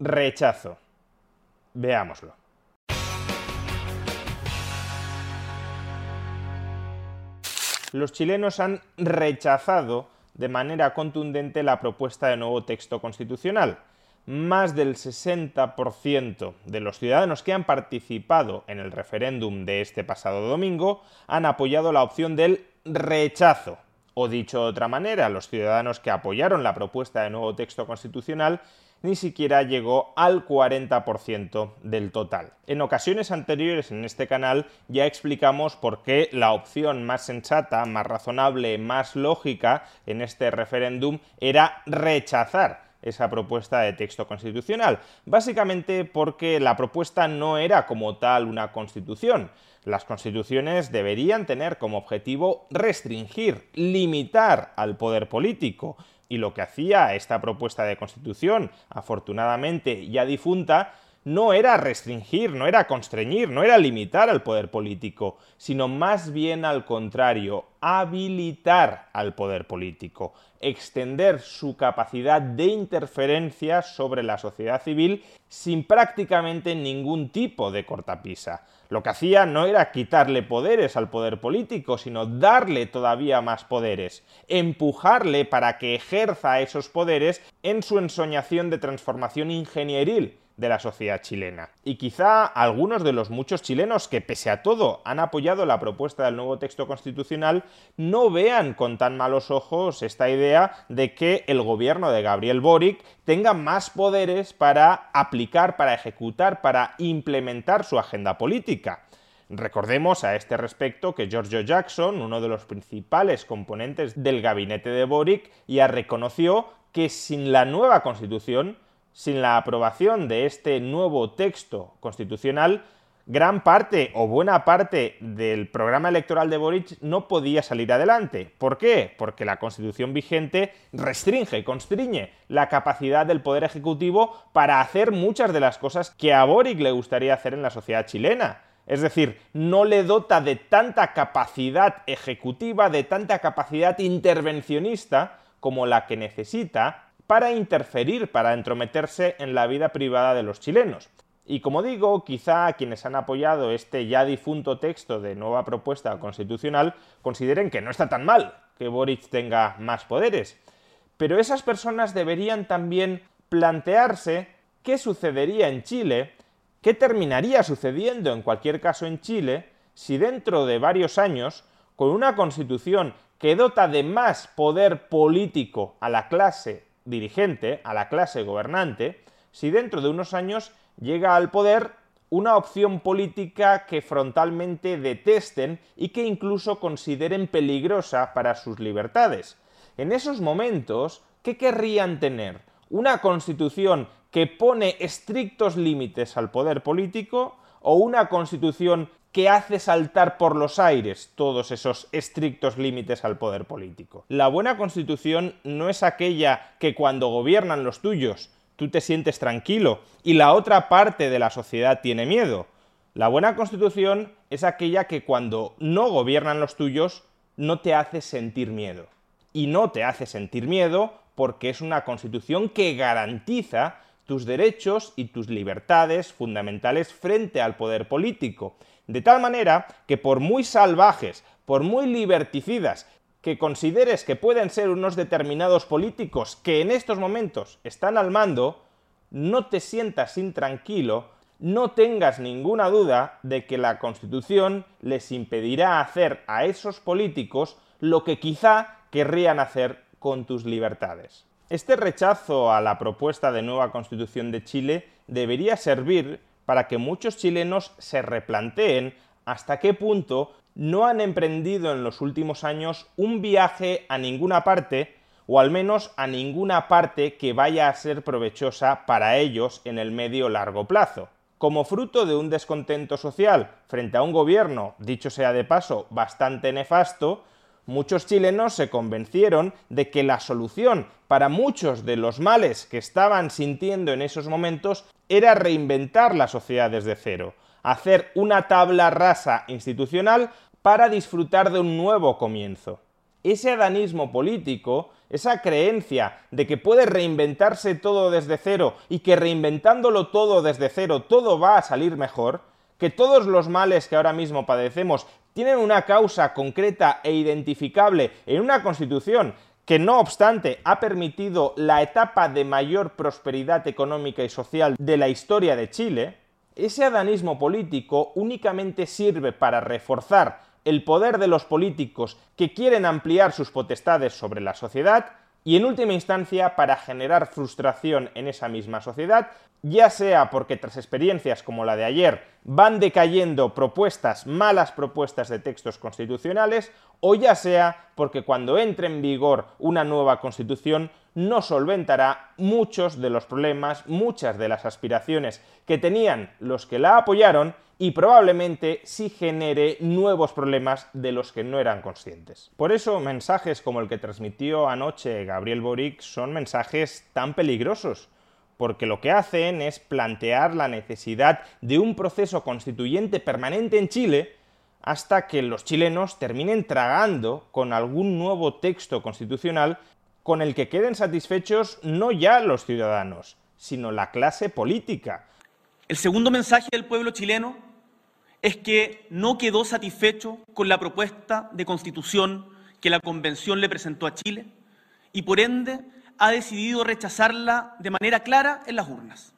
Rechazo. Veámoslo. Los chilenos han rechazado de manera contundente la propuesta de nuevo texto constitucional. Más del 60% de los ciudadanos que han participado en el referéndum de este pasado domingo han apoyado la opción del rechazo. O dicho de otra manera, los ciudadanos que apoyaron la propuesta de nuevo texto constitucional ni siquiera llegó al 40% del total. En ocasiones anteriores en este canal ya explicamos por qué la opción más sensata, más razonable, más lógica en este referéndum era rechazar esa propuesta de texto constitucional, básicamente porque la propuesta no era como tal una constitución. Las constituciones deberían tener como objetivo restringir, limitar al poder político, y lo que hacía esta propuesta de constitución, afortunadamente ya difunta, no era restringir, no era constreñir, no era limitar al poder político, sino más bien al contrario, habilitar al poder político, extender su capacidad de interferencia sobre la sociedad civil sin prácticamente ningún tipo de cortapisa. Lo que hacía no era quitarle poderes al poder político, sino darle todavía más poderes, empujarle para que ejerza esos poderes en su ensoñación de transformación ingenieril de la sociedad chilena. Y quizá algunos de los muchos chilenos que pese a todo han apoyado la propuesta del nuevo texto constitucional no vean con tan malos ojos esta idea de que el gobierno de Gabriel Boric tenga más poderes para aplicar, para ejecutar, para implementar su agenda política. Recordemos a este respecto que Giorgio Jackson, uno de los principales componentes del gabinete de Boric, ya reconoció que sin la nueva constitución sin la aprobación de este nuevo texto constitucional, gran parte o buena parte del programa electoral de Boric no podía salir adelante. ¿Por qué? Porque la constitución vigente restringe, constriñe la capacidad del Poder Ejecutivo para hacer muchas de las cosas que a Boric le gustaría hacer en la sociedad chilena. Es decir, no le dota de tanta capacidad ejecutiva, de tanta capacidad intervencionista como la que necesita para interferir, para entrometerse en la vida privada de los chilenos. Y como digo, quizá quienes han apoyado este ya difunto texto de nueva propuesta constitucional consideren que no está tan mal que Boric tenga más poderes. Pero esas personas deberían también plantearse qué sucedería en Chile, qué terminaría sucediendo en cualquier caso en Chile, si dentro de varios años, con una constitución que dota de más poder político a la clase dirigente, a la clase gobernante, si dentro de unos años llega al poder una opción política que frontalmente detesten y que incluso consideren peligrosa para sus libertades. En esos momentos, ¿qué querrían tener? ¿Una constitución que pone estrictos límites al poder político o una constitución que hace saltar por los aires todos esos estrictos límites al poder político. La buena constitución no es aquella que cuando gobiernan los tuyos tú te sientes tranquilo y la otra parte de la sociedad tiene miedo. La buena constitución es aquella que cuando no gobiernan los tuyos no te hace sentir miedo. Y no te hace sentir miedo porque es una constitución que garantiza tus derechos y tus libertades fundamentales frente al poder político. De tal manera que por muy salvajes, por muy liberticidas que consideres que pueden ser unos determinados políticos que en estos momentos están al mando, no te sientas intranquilo, no tengas ninguna duda de que la Constitución les impedirá hacer a esos políticos lo que quizá querrían hacer con tus libertades. Este rechazo a la propuesta de nueva Constitución de Chile debería servir para que muchos chilenos se replanteen hasta qué punto no han emprendido en los últimos años un viaje a ninguna parte, o al menos a ninguna parte que vaya a ser provechosa para ellos en el medio largo plazo. Como fruto de un descontento social frente a un gobierno, dicho sea de paso, bastante nefasto, muchos chilenos se convencieron de que la solución para muchos de los males que estaban sintiendo en esos momentos era reinventar la sociedad desde cero, hacer una tabla rasa institucional para disfrutar de un nuevo comienzo. Ese adanismo político, esa creencia de que puede reinventarse todo desde cero y que reinventándolo todo desde cero todo va a salir mejor, que todos los males que ahora mismo padecemos tienen una causa concreta e identificable en una constitución que no obstante ha permitido la etapa de mayor prosperidad económica y social de la historia de Chile, ese adanismo político únicamente sirve para reforzar el poder de los políticos que quieren ampliar sus potestades sobre la sociedad y en última instancia para generar frustración en esa misma sociedad, ya sea porque tras experiencias como la de ayer van decayendo propuestas, malas propuestas de textos constitucionales, o ya sea porque cuando entre en vigor una nueva constitución no solventará muchos de los problemas, muchas de las aspiraciones que tenían los que la apoyaron y probablemente sí genere nuevos problemas de los que no eran conscientes. Por eso mensajes como el que transmitió anoche Gabriel Boric son mensajes tan peligrosos, porque lo que hacen es plantear la necesidad de un proceso constituyente permanente en Chile hasta que los chilenos terminen tragando con algún nuevo texto constitucional con el que queden satisfechos no ya los ciudadanos, sino la clase política. El segundo mensaje del pueblo chileno es que no quedó satisfecho con la propuesta de constitución que la Convención le presentó a Chile y por ende ha decidido rechazarla de manera clara en las urnas.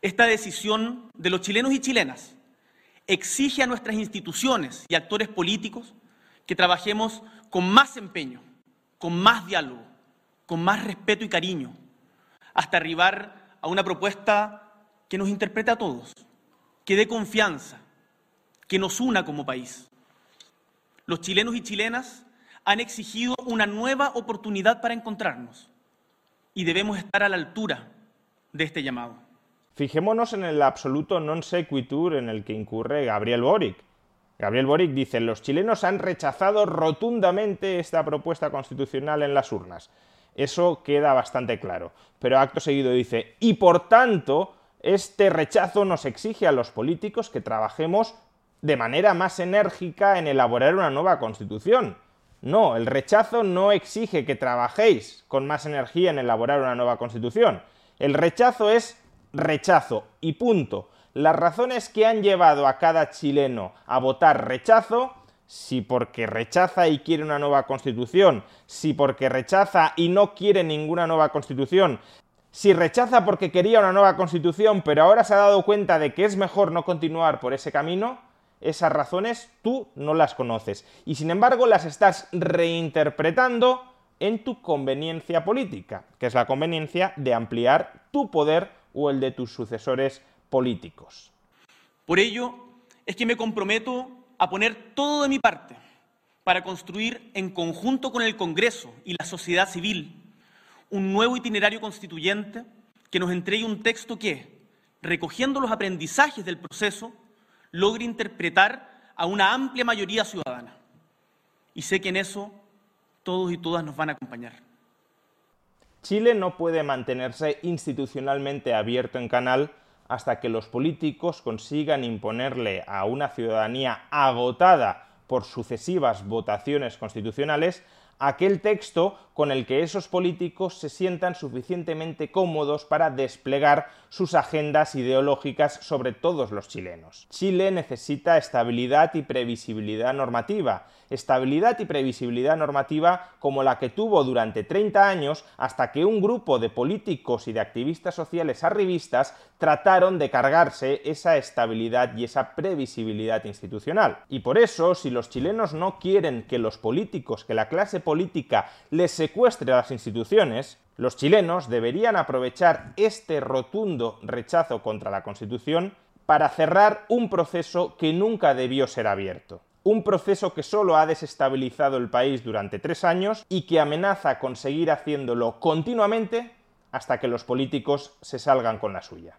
Esta decisión de los chilenos y chilenas exige a nuestras instituciones y actores políticos que trabajemos con más empeño con más diálogo, con más respeto y cariño, hasta arribar a una propuesta que nos interprete a todos, que dé confianza, que nos una como país. Los chilenos y chilenas han exigido una nueva oportunidad para encontrarnos y debemos estar a la altura de este llamado. Fijémonos en el absoluto non sequitur en el que incurre Gabriel Boric Gabriel Boric dice, los chilenos han rechazado rotundamente esta propuesta constitucional en las urnas. Eso queda bastante claro. Pero acto seguido dice, y por tanto, este rechazo nos exige a los políticos que trabajemos de manera más enérgica en elaborar una nueva constitución. No, el rechazo no exige que trabajéis con más energía en elaborar una nueva constitución. El rechazo es rechazo y punto las razones que han llevado a cada chileno a votar rechazo, si porque rechaza y quiere una nueva constitución, si porque rechaza y no quiere ninguna nueva constitución, si rechaza porque quería una nueva constitución pero ahora se ha dado cuenta de que es mejor no continuar por ese camino, esas razones tú no las conoces y sin embargo las estás reinterpretando en tu conveniencia política, que es la conveniencia de ampliar tu poder o el de tus sucesores políticos. Por ello es que me comprometo a poner todo de mi parte para construir en conjunto con el Congreso y la sociedad civil un nuevo itinerario constituyente que nos entregue un texto que, recogiendo los aprendizajes del proceso, logre interpretar a una amplia mayoría ciudadana. Y sé que en eso todos y todas nos van a acompañar. Chile no puede mantenerse institucionalmente abierto en canal hasta que los políticos consigan imponerle a una ciudadanía agotada por sucesivas votaciones constitucionales aquel texto con el que esos políticos se sientan suficientemente cómodos para desplegar sus agendas ideológicas sobre todos los chilenos. Chile necesita estabilidad y previsibilidad normativa, estabilidad y previsibilidad normativa como la que tuvo durante 30 años hasta que un grupo de políticos y de activistas sociales arribistas trataron de cargarse esa estabilidad y esa previsibilidad institucional. Y por eso, si los chilenos no quieren que los políticos, que la clase política les secuestre a las instituciones, los chilenos deberían aprovechar este rotundo rechazo contra la Constitución para cerrar un proceso que nunca debió ser abierto un proceso que solo ha desestabilizado el país durante tres años y que amenaza con seguir haciéndolo continuamente hasta que los políticos se salgan con la suya.